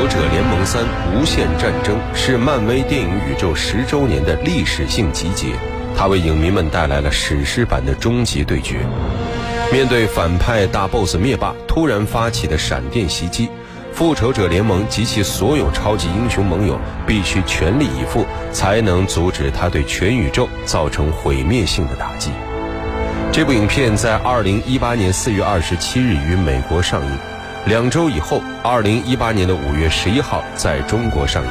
复仇者联盟三：无限战争》是漫威电影宇宙十周年的历史性集结，它为影迷们带来了史诗版的终极对决。面对反派大 BOSS 灭霸突然发起的闪电袭击，复仇者联盟及其所有超级英雄盟友必须全力以赴，才能阻止他对全宇宙造成毁灭性的打击。这部影片在二零一八年四月二十七日于美国上映，两周以后，二零一八年的五月十一号在中国上映。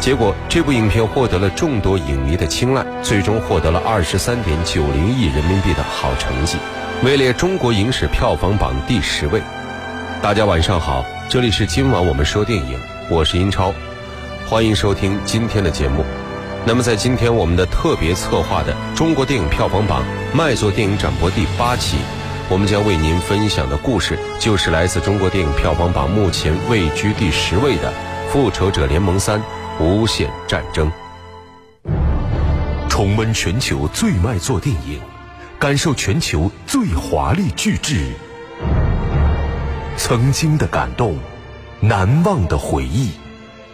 结果，这部影片获得了众多影迷的青睐，最终获得了二十三点九零亿人民币的好成绩。位列中国影史票房榜第十位。大家晚上好，这里是今晚我们说电影，我是英超，欢迎收听今天的节目。那么在今天我们的特别策划的中国电影票房榜卖座电影展播第八期，我们将为您分享的故事就是来自中国电影票房榜目前位居第十位的《复仇者联盟三：无限战争》。重温全球最卖座电影。感受全球最华丽巨制，曾经的感动，难忘的回忆，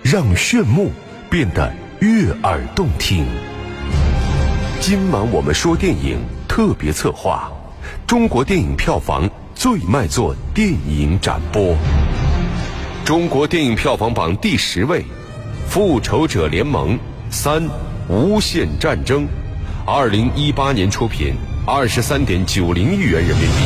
让炫目变得悦耳动听。今晚我们说电影特别策划，中国电影票房最卖座电影展播。中国电影票房榜第十位，《复仇者联盟三：无限战争》，二零一八年出品。二十三点九零亿元人民币，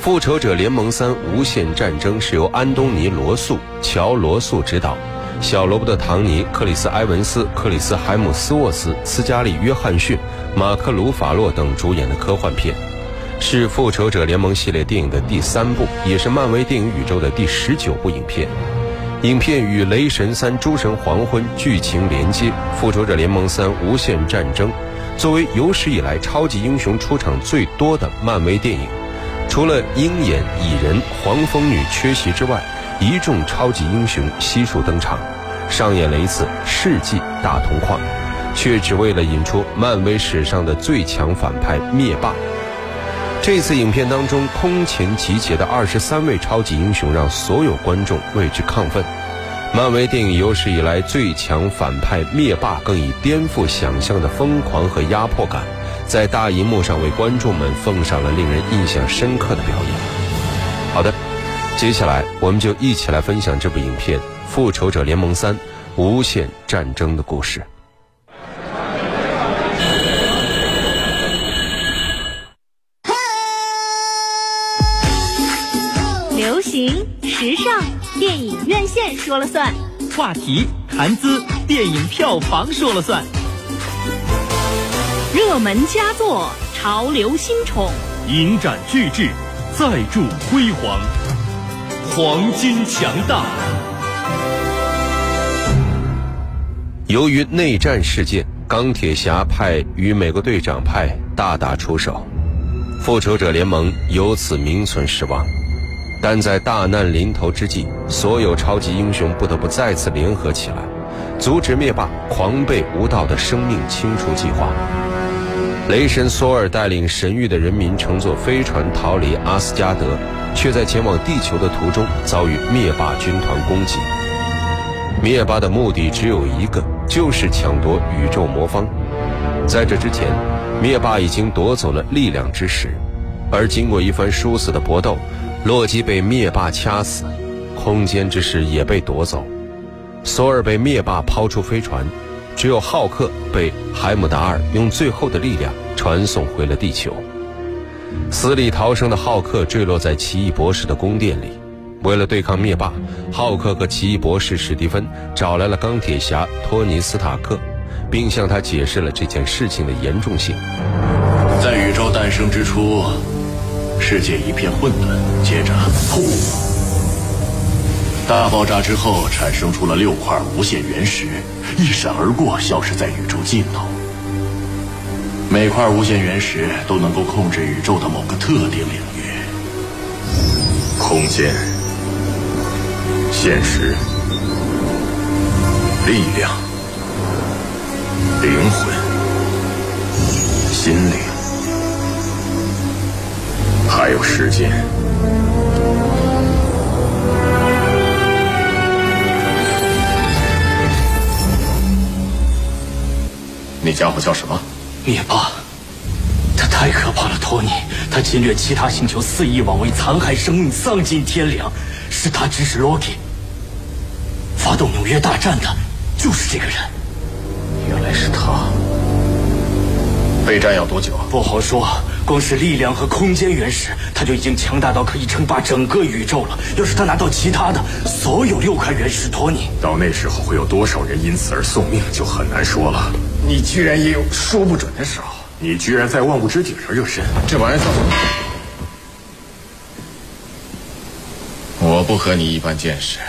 《复仇者联盟三：无限战争》是由安东尼·罗素、乔·罗素执导，小罗伯特·唐尼、克里斯·埃文斯、克里斯·海姆斯沃斯、斯嘉丽·约翰逊、马克·鲁法洛等主演的科幻片，是《复仇者联盟》系列电影的第三部，也是漫威电影宇宙的第十九部影片。影片与《雷神三：诸神黄昏》剧情连接，《复仇者联盟三：无限战争》。作为有史以来超级英雄出场最多的漫威电影，除了鹰眼、蚁人、黄蜂女缺席之外，一众超级英雄悉数登场，上演了一次世纪大同框，却只为了引出漫威史上的最强反派灭霸。这次影片当中空前集结的二十三位超级英雄，让所有观众为之亢奋。漫威电影有史以来最强反派灭霸，更以颠覆想象的疯狂和压迫感，在大银幕上为观众们奉上了令人印象深刻的表演。好的，接下来我们就一起来分享这部影片《复仇者联盟三：无限战争》的故事。电影院线说了算，话题谈资，电影票房说了算，热门佳作，潮流新宠，影展巨制，再铸辉煌，黄金强大。由于内战事件，钢铁侠派与美国队长派大打出手，复仇者联盟由此名存实亡。但在大难临头之际，所有超级英雄不得不再次联合起来，阻止灭霸狂悖无道的生命清除计划。雷神索尔带领神域的人民乘坐飞船逃离阿斯加德，却在前往地球的途中遭遇灭霸军团攻击。灭霸的目的只有一个，就是抢夺宇宙魔方。在这之前，灭霸已经夺走了力量之石，而经过一番殊死的搏斗。洛基被灭霸掐死，空间之石也被夺走，索尔被灭霸抛出飞船，只有浩克被海姆达尔用最后的力量传送回了地球。死里逃生的浩克坠落在奇异博士的宫殿里，为了对抗灭霸，浩克和奇异博士史蒂芬找来了钢铁侠托尼斯塔克，并向他解释了这件事情的严重性。在宇宙诞生之初。世界一片混乱，接着轰！大爆炸之后，产生出了六块无限原石，一闪而过，消失在宇宙尽头。每块无限原石都能够控制宇宙的某个特定领域：空间、现实、力量、灵魂、心灵。还有时间。那家伙叫什么？灭霸。他太可怕了，托尼！他侵略其他星球，肆意妄为，残害生命，丧尽天良。是他指使洛基发动纽约大战的，就是这个人。原来是他。备战要多久？不好说。光是力量和空间原石，他就已经强大到可以称霸整个宇宙了。要是他拿到其他的所有六块原石，托尼，到那时候会有多少人因此而送命，就很难说了。你居然也有说不准的时候。你居然在万物之顶上热身，这玩意儿叫什么？我不和你一般见识。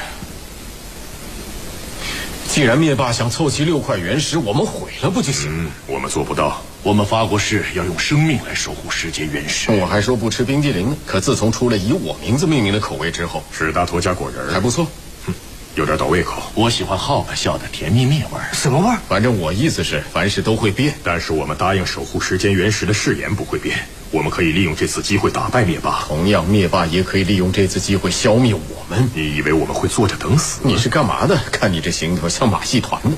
既然灭霸想凑齐六块原石，我们毁了不就行？嗯，我们做不到。我们发过誓要用生命来守护世界原石。我还说不吃冰激凌呢，可自从出了以我名字命名的口味之后，史达托加果仁，还不错。哼，有点倒胃口。我喜欢浩克笑的甜蜜蜜味儿。什么味儿？反正我意思是，凡事都会变。但是我们答应守护时间原石的誓言不会变。我们可以利用这次机会打败灭霸。同样，灭霸也可以利用这次机会消灭我们。你以为我们会坐着等死？你是干嘛的？看你这行头，像马戏团的。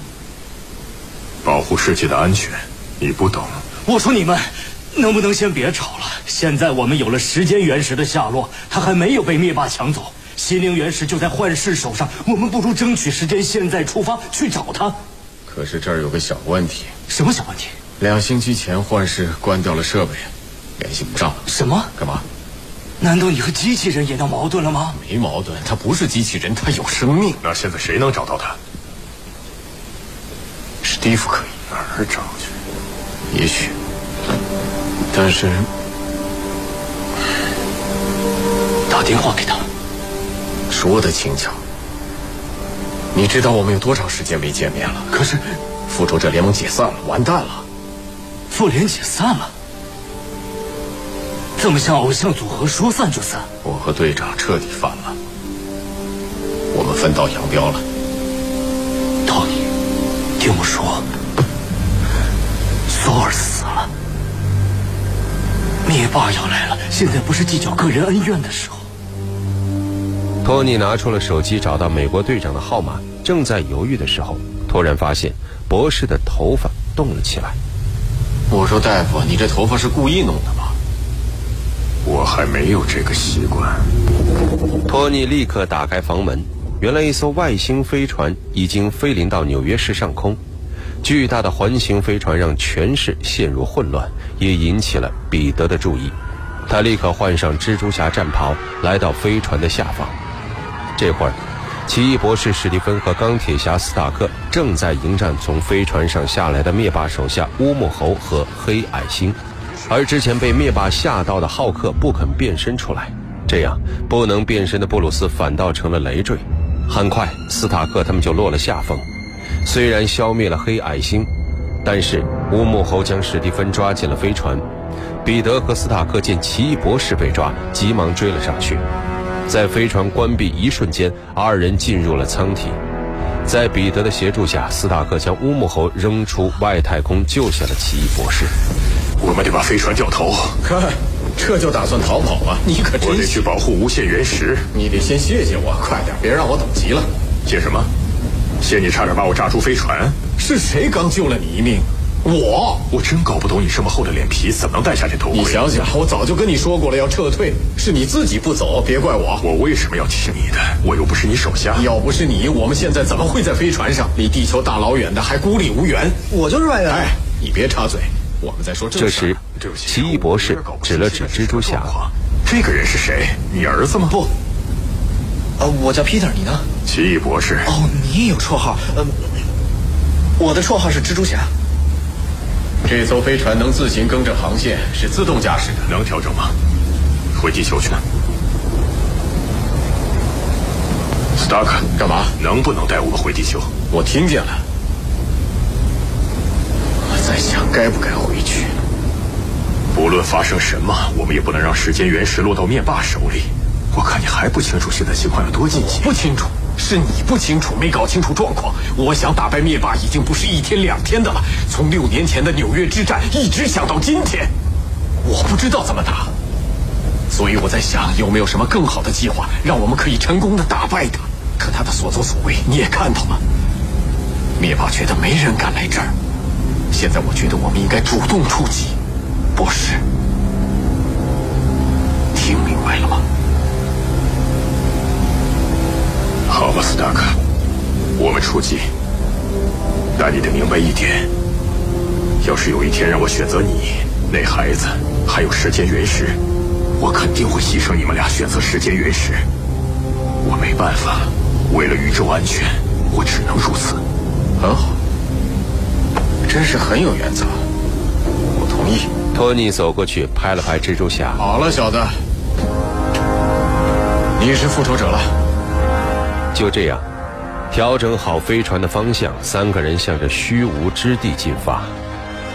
保护世界的安全，你不懂。我说你们能不能先别吵了？现在我们有了时间原石的下落，他还没有被灭霸抢走，心灵原石就在幻视手上。我们不如争取时间，现在出发去找他。可是这儿有个小问题。什么小问题？两星期前幻视关掉了设备，联系不上了。什么？干嘛？难道你和机器人也闹矛盾了吗？没矛盾，他不是机器人，他有生命。那现在谁能找到他？史蒂夫可以哪儿找去？也许，但是打电话给他，说的轻巧。你知道我们有多长时间没见面了？可是，复仇者联盟解散了，完蛋了。复联解散了，这么像偶像组合，说散就散。我和队长彻底反了，我们分道扬镳了。托尼，听我说。索尔死了，灭霸要来了。现在不是计较个人恩怨的时候。托尼拿出了手机，找到美国队长的号码。正在犹豫的时候，突然发现博士的头发动了起来。我说：“大夫，你这头发是故意弄的吗？”我还没有这个习惯。托尼立刻打开房门，原来一艘外星飞船已经飞临到纽约市上空。巨大的环形飞船让全市陷入混乱，也引起了彼得的注意。他立刻换上蜘蛛侠战袍，来到飞船的下方。这会儿，奇异博士史蒂芬和钢铁侠斯塔克正在迎战从飞船上下来的灭霸手下乌木猴和黑矮星，而之前被灭霸吓到的浩克不肯变身出来，这样不能变身的布鲁斯反倒成了累赘。很快，斯塔克他们就落了下风。虽然消灭了黑矮星，但是乌木猴将史蒂芬抓进了飞船。彼得和斯塔克见奇异博士被抓，急忙追了上去。在飞船关闭一瞬间，二人进入了舱体。在彼得的协助下，斯塔克将乌木猴扔出外太空，救下了奇异博士。我们得把飞船掉头。看，这就打算逃跑啊？你可真……我得去保护无限原石。你得先谢谢我，快点，别让我等急了。谢什么？谢你差点把我炸出飞船，是谁刚救了你一命？我，我真搞不懂你这么厚的脸皮怎么能戴下这头盔？你想想，我早就跟你说过了要撤退，是你自己不走，别怪我。我为什么要听你的？我又不是你手下。要不是你，我们现在怎么会在飞船上？离地球大老远的，还孤立无援。我就是外人。哎，你别插嘴，我们在说正事这时，奇异博士指了指蜘蛛侠：“这个人是谁？你儿子吗？”不。呃，我叫 Peter，你呢？奇异博士。哦，你也有绰号。呃，我的绰号是蜘蛛侠。这艘飞船能自行更正航线，是自动驾驶的。能调整吗？回地球去。Stark，干嘛？能不能带我们回地球？我听见了。我在想该不该回去。不论发生什么，我们也不能让时间原石落到灭霸手里。我看你还不清楚现在情况有多紧急。不清楚，是你不清楚，没搞清楚状况。我想打败灭霸已经不是一天两天的了，从六年前的纽约之战一直想到今天。我不知道怎么打，所以我在想有没有什么更好的计划，让我们可以成功的打败他。可他的所作所为你也看到了，灭霸觉得没人敢来这儿，现在我觉得我们应该主动出击，不是？听明白了吗？好吧，斯塔克，我们出击。但你得明白一点：要是有一天让我选择你、那孩子，还有时间原石，我肯定会牺牲你们俩，选择时间原石。我没办法，为了宇宙安全，我只能如此。很好，真是很有原则。我同意。托尼走过去拍了拍蜘蛛侠。好了，小子，你是复仇者了。就这样，调整好飞船的方向，三个人向着虚无之地进发。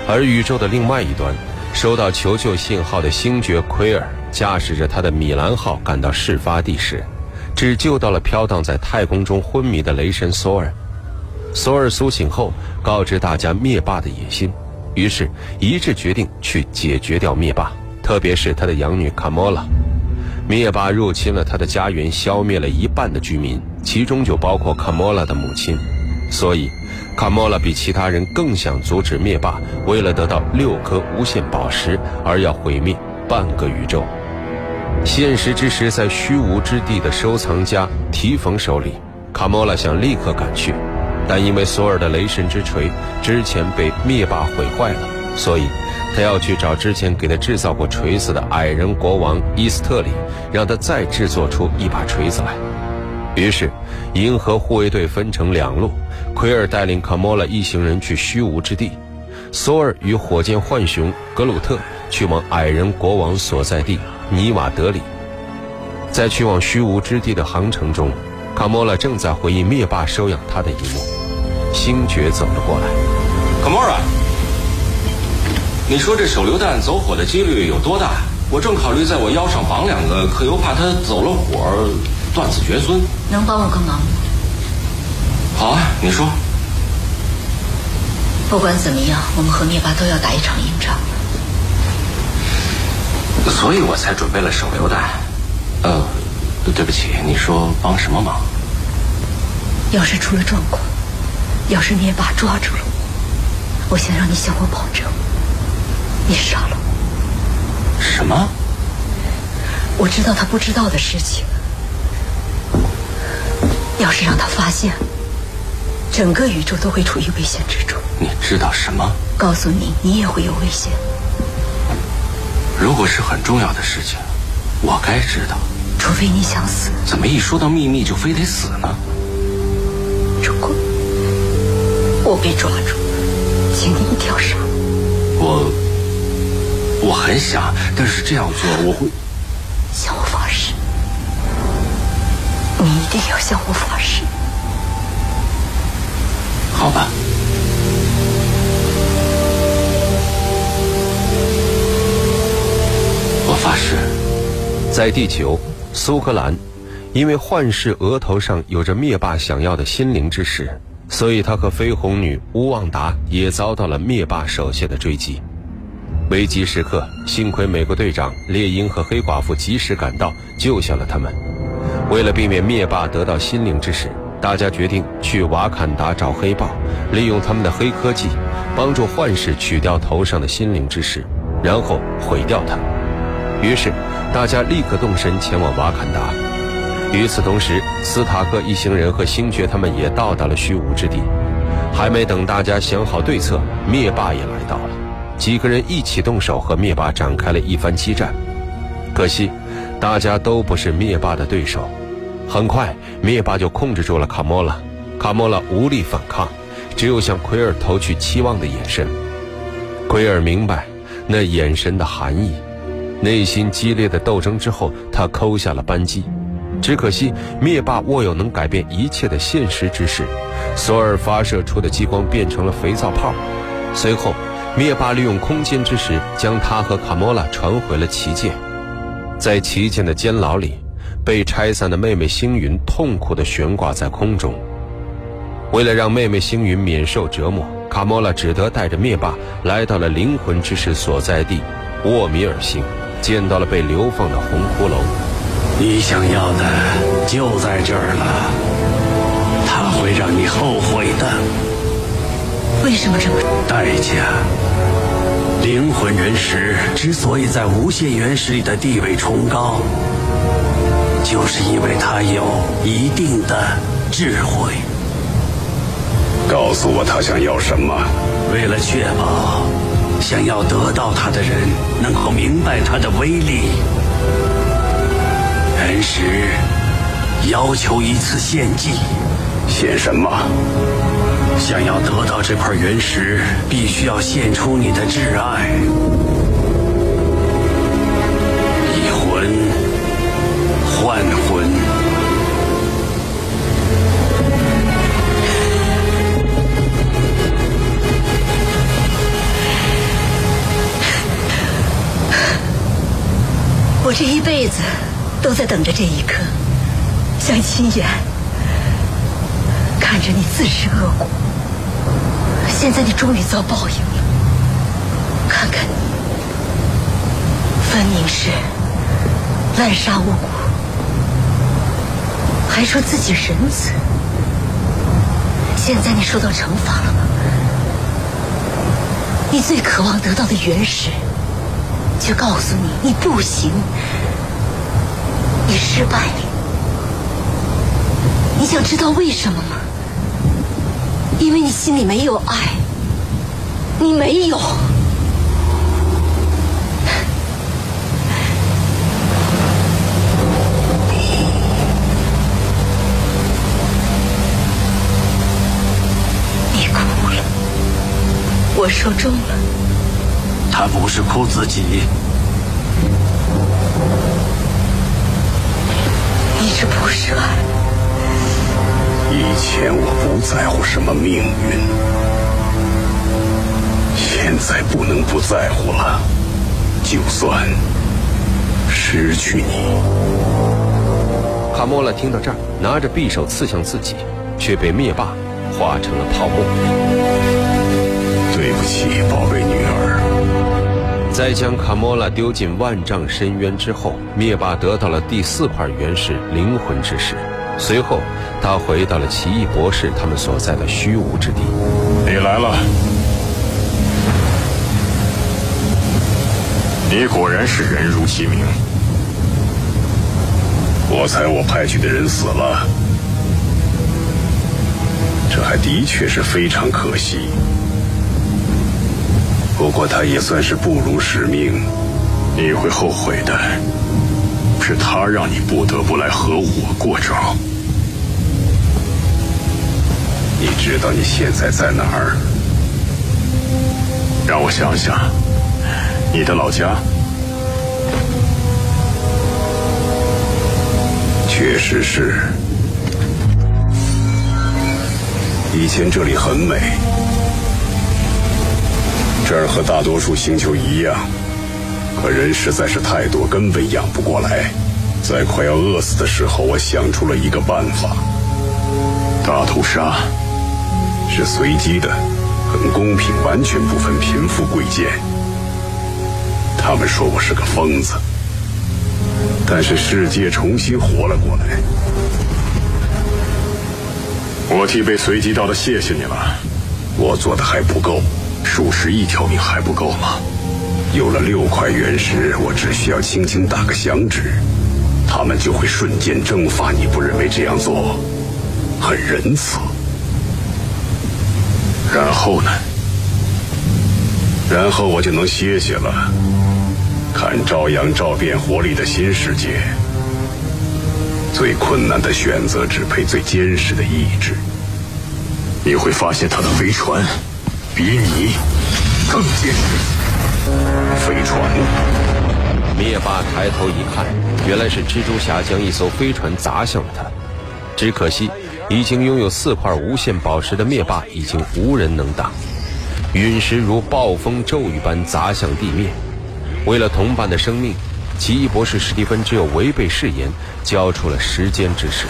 而宇宙的另外一端，收到求救信号的星爵奎尔驾驶着他的米兰号赶到事发地时，只救到了飘荡在太空中昏迷的雷神索尔。索尔苏醒后，告知大家灭霸的野心，于是一致决定去解决掉灭霸，特别是他的养女卡莫拉。灭霸入侵了他的家园，消灭了一半的居民，其中就包括卡莫拉的母亲。所以，卡莫拉比其他人更想阻止灭霸为了得到六颗无限宝石而要毁灭半个宇宙。现实之石在虚无之地的收藏家提冯手里，卡莫拉想立刻赶去。但因为索尔的雷神之锤之前被灭霸毁坏了，所以他要去找之前给他制造过锤子的矮人国王伊斯特里，让他再制作出一把锤子来。于是，银河护卫队分成两路，奎尔带领卡莫拉一行人去虚无之地，索尔与火箭浣熊格鲁特去往矮人国王所在地尼瓦德里。在去往虚无之地的航程中，卡莫拉正在回忆灭霸收养他的一幕。星爵走了过来，卡莫拉，你说这手榴弹走火的几率有多大？我正考虑在我腰上绑两个，可又怕它走了火，断子绝孙。能帮我个忙吗？好啊，你说。不管怎么样，我们和灭霸都要打一场硬仗，所以我才准备了手榴弹。呃，对不起，你说帮什么忙？要是出了状况。要是灭霸抓住了我，我想让你向我保证，你杀了我。什么？我知道他不知道的事情。要是让他发现，整个宇宙都会处于危险之中。你知道什么？告诉你，你也会有危险。如果是很重要的事情，我该知道。除非你想死。怎么一说到秘密就非得死呢？如果。我被抓住，请你一定要杀我。我很想，但是这样做我会向我定要向我发誓。好吧。我发誓，在地球，苏格兰，因为幻视额头上有着灭霸想要的心灵之石。所以，他和绯红女乌旺达也遭到了灭霸手下的追击。危急时刻，幸亏美国队长猎鹰和黑寡妇及时赶到，救下了他们。为了避免灭霸得到心灵之石，大家决定去瓦坎达找黑豹，利用他们的黑科技，帮助幻视取掉头上的心灵之石，然后毁掉它。于是，大家立刻动身前往瓦坎达。与此同时，斯塔克一行人和星爵他们也到达了虚无之地。还没等大家想好对策，灭霸也来到了。几个人一起动手和灭霸展开了一番激战。可惜，大家都不是灭霸的对手。很快，灭霸就控制住了卡莫拉。卡莫拉无力反抗，只有向奎尔投去期望的眼神。奎尔明白那眼神的含义，内心激烈的斗争之后，他扣下了扳机。只可惜，灭霸握有能改变一切的现实之势，索尔发射出的激光变成了肥皂泡。随后，灭霸利用空间之石将他和卡莫拉传回了旗舰。在旗舰的监牢里，被拆散的妹妹星云痛苦地悬挂在空中。为了让妹妹星云免受折磨，卡莫拉只得带着灭霸来到了灵魂之石所在地沃米尔星，见到了被流放的红骷髅。你想要的就在这儿了，他会让你后悔的。为什么这么？代价。灵魂人石之所以在无限原石里的地位崇高，就是因为它有一定的智慧。告诉我他想要什么？为了确保想要得到它的人能够明白它的威力，原石要求一次献祭。献什么？想要得到这块原石，必须要献出你的挚爱，以魂换魂。我这一辈子都在等着这一刻，想亲眼看着你自食恶果。现在你终于遭报应了，看看你，分明是滥杀无辜，还说自己仁慈。现在你受到惩罚了吗？你最渴望得到的原石，却告诉你你不行，你失败了。你想知道为什么吗？因为你心里没有爱，你没有。你哭了，我说中了。他不是哭自己，前我不在乎什么命运，现在不能不在乎了。就算失去你，卡莫拉听到这儿，拿着匕首刺向自己，却被灭霸化成了泡沫。对不起，宝贝女儿。在将卡莫拉丢进万丈深渊之后，灭霸得到了第四块原石——灵魂之石。随后，他回到了奇异博士他们所在的虚无之地。你来了，你果然是人如其名。我猜我派去的人死了，这还的确是非常可惜。不过他也算是不辱使命，你会后悔的。是他让你不得不来和我过招。你知道你现在在哪儿？让我想想，你的老家？确实是。以前这里很美，这儿和大多数星球一样，可人实在是太多，根本养不过来。在快要饿死的时候，我想出了一个办法：大屠杀是随机的，很公平，完全不分贫富贵贱。他们说我是个疯子，但是世界重新活了过来。我替被随机到的谢谢你了，我做的还不够，数十亿条命还不够吗？有了六块原石，我只需要轻轻打个响指，他们就会瞬间蒸发。你不认为这样做很仁慈？然后呢？然后我就能歇歇了，看朝阳照遍活力的新世界。最困难的选择只配最坚实的意志。你会发现他的飞船比你更坚实。飞船。灭霸抬头一看，原来是蜘蛛侠将一艘飞船砸向了他。只可惜，已经拥有四块无限宝石的灭霸已经无人能挡。陨石如暴风骤雨般砸向地面。为了同伴的生命。奇异博士史蒂芬只有违背誓言，交出了时间之石。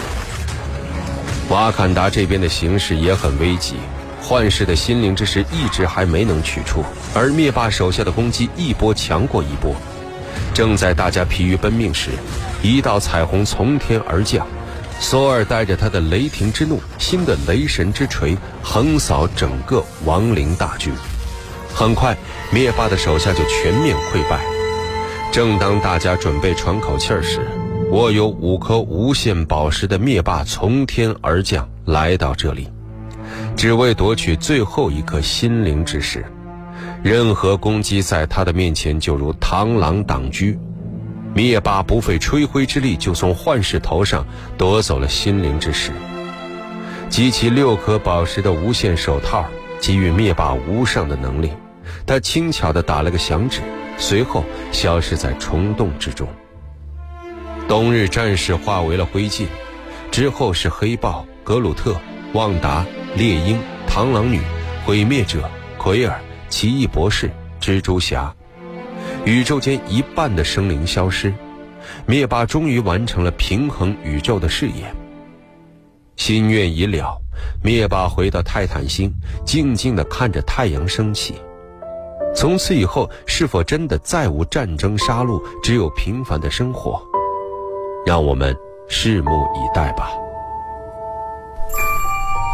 瓦坎达这边的形势也很危急，幻视的心灵之石一直还没能取出，而灭霸手下的攻击一波强过一波。正在大家疲于奔命时，一道彩虹从天而降，索尔带着他的雷霆之怒，新的雷神之锤，横扫整个亡灵大军。很快，灭霸的手下就全面溃败。正当大家准备喘口气儿时，握有五颗无限宝石的灭霸从天而降，来到这里，只为夺取最后一颗心灵之石。任何攻击在他的面前就如螳螂挡车。灭霸不费吹灰之力就从幻视头上夺走了心灵之石。集齐六颗宝石的无限手套给予灭霸无上的能力，他轻巧地打了个响指，随后消失在虫洞之中。冬日战士化为了灰烬，之后是黑豹、格鲁特、旺达、猎鹰、螳螂女、毁灭者、奎尔。奇异博士、蜘蛛侠，宇宙间一半的生灵消失，灭霸终于完成了平衡宇宙的事业。心愿已了，灭霸回到泰坦星，静静地看着太阳升起。从此以后，是否真的再无战争杀戮，只有平凡的生活？让我们拭目以待吧。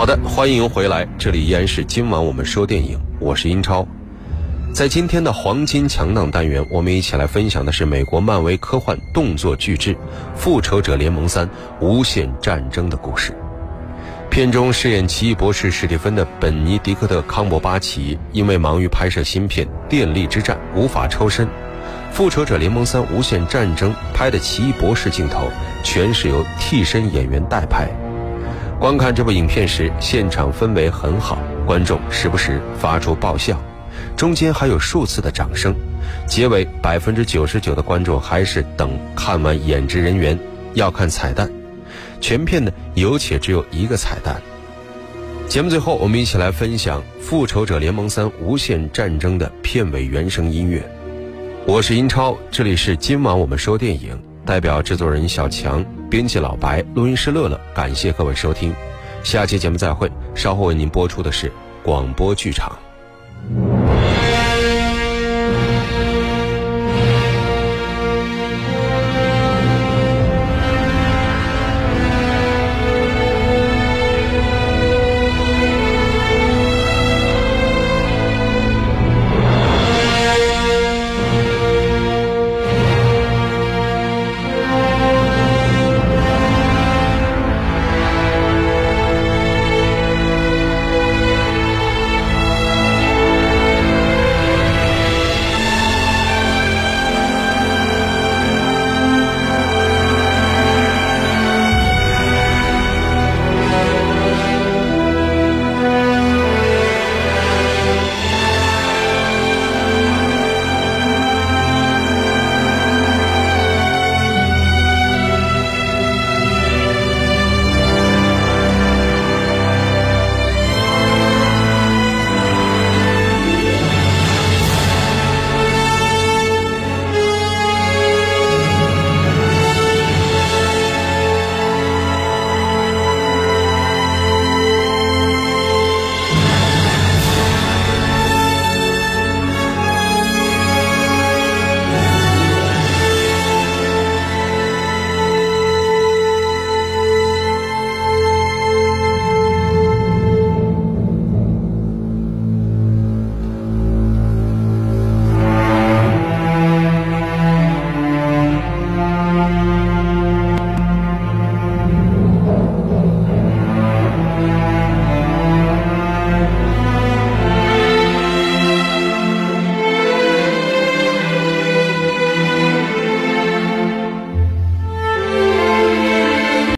好的，欢迎回来，这里依然是今晚我们说电影，我是英超。在今天的黄金强档单元，我们一起来分享的是美国漫威科幻动作巨制《复仇者联盟三：无限战争》的故事。片中饰演奇异博士史蒂芬的本尼迪克特·康伯巴奇，因为忙于拍摄新片《电力之战》，无法抽身。《复仇者联盟三：无限战争》拍的奇异博士镜头，全是由替身演员代拍。观看这部影片时，现场氛围很好，观众时不时发出爆笑，中间还有数次的掌声。结尾百分之九十九的观众还是等看完演职人员，要看彩蛋。全片呢有且只有一个彩蛋。节目最后，我们一起来分享《复仇者联盟三：无限战争》的片尾原声音乐。我是英超，这里是今晚我们说电影。代表制作人小强，编辑老白，录音师乐乐，感谢各位收听，下期节目再会。稍后为您播出的是广播剧场。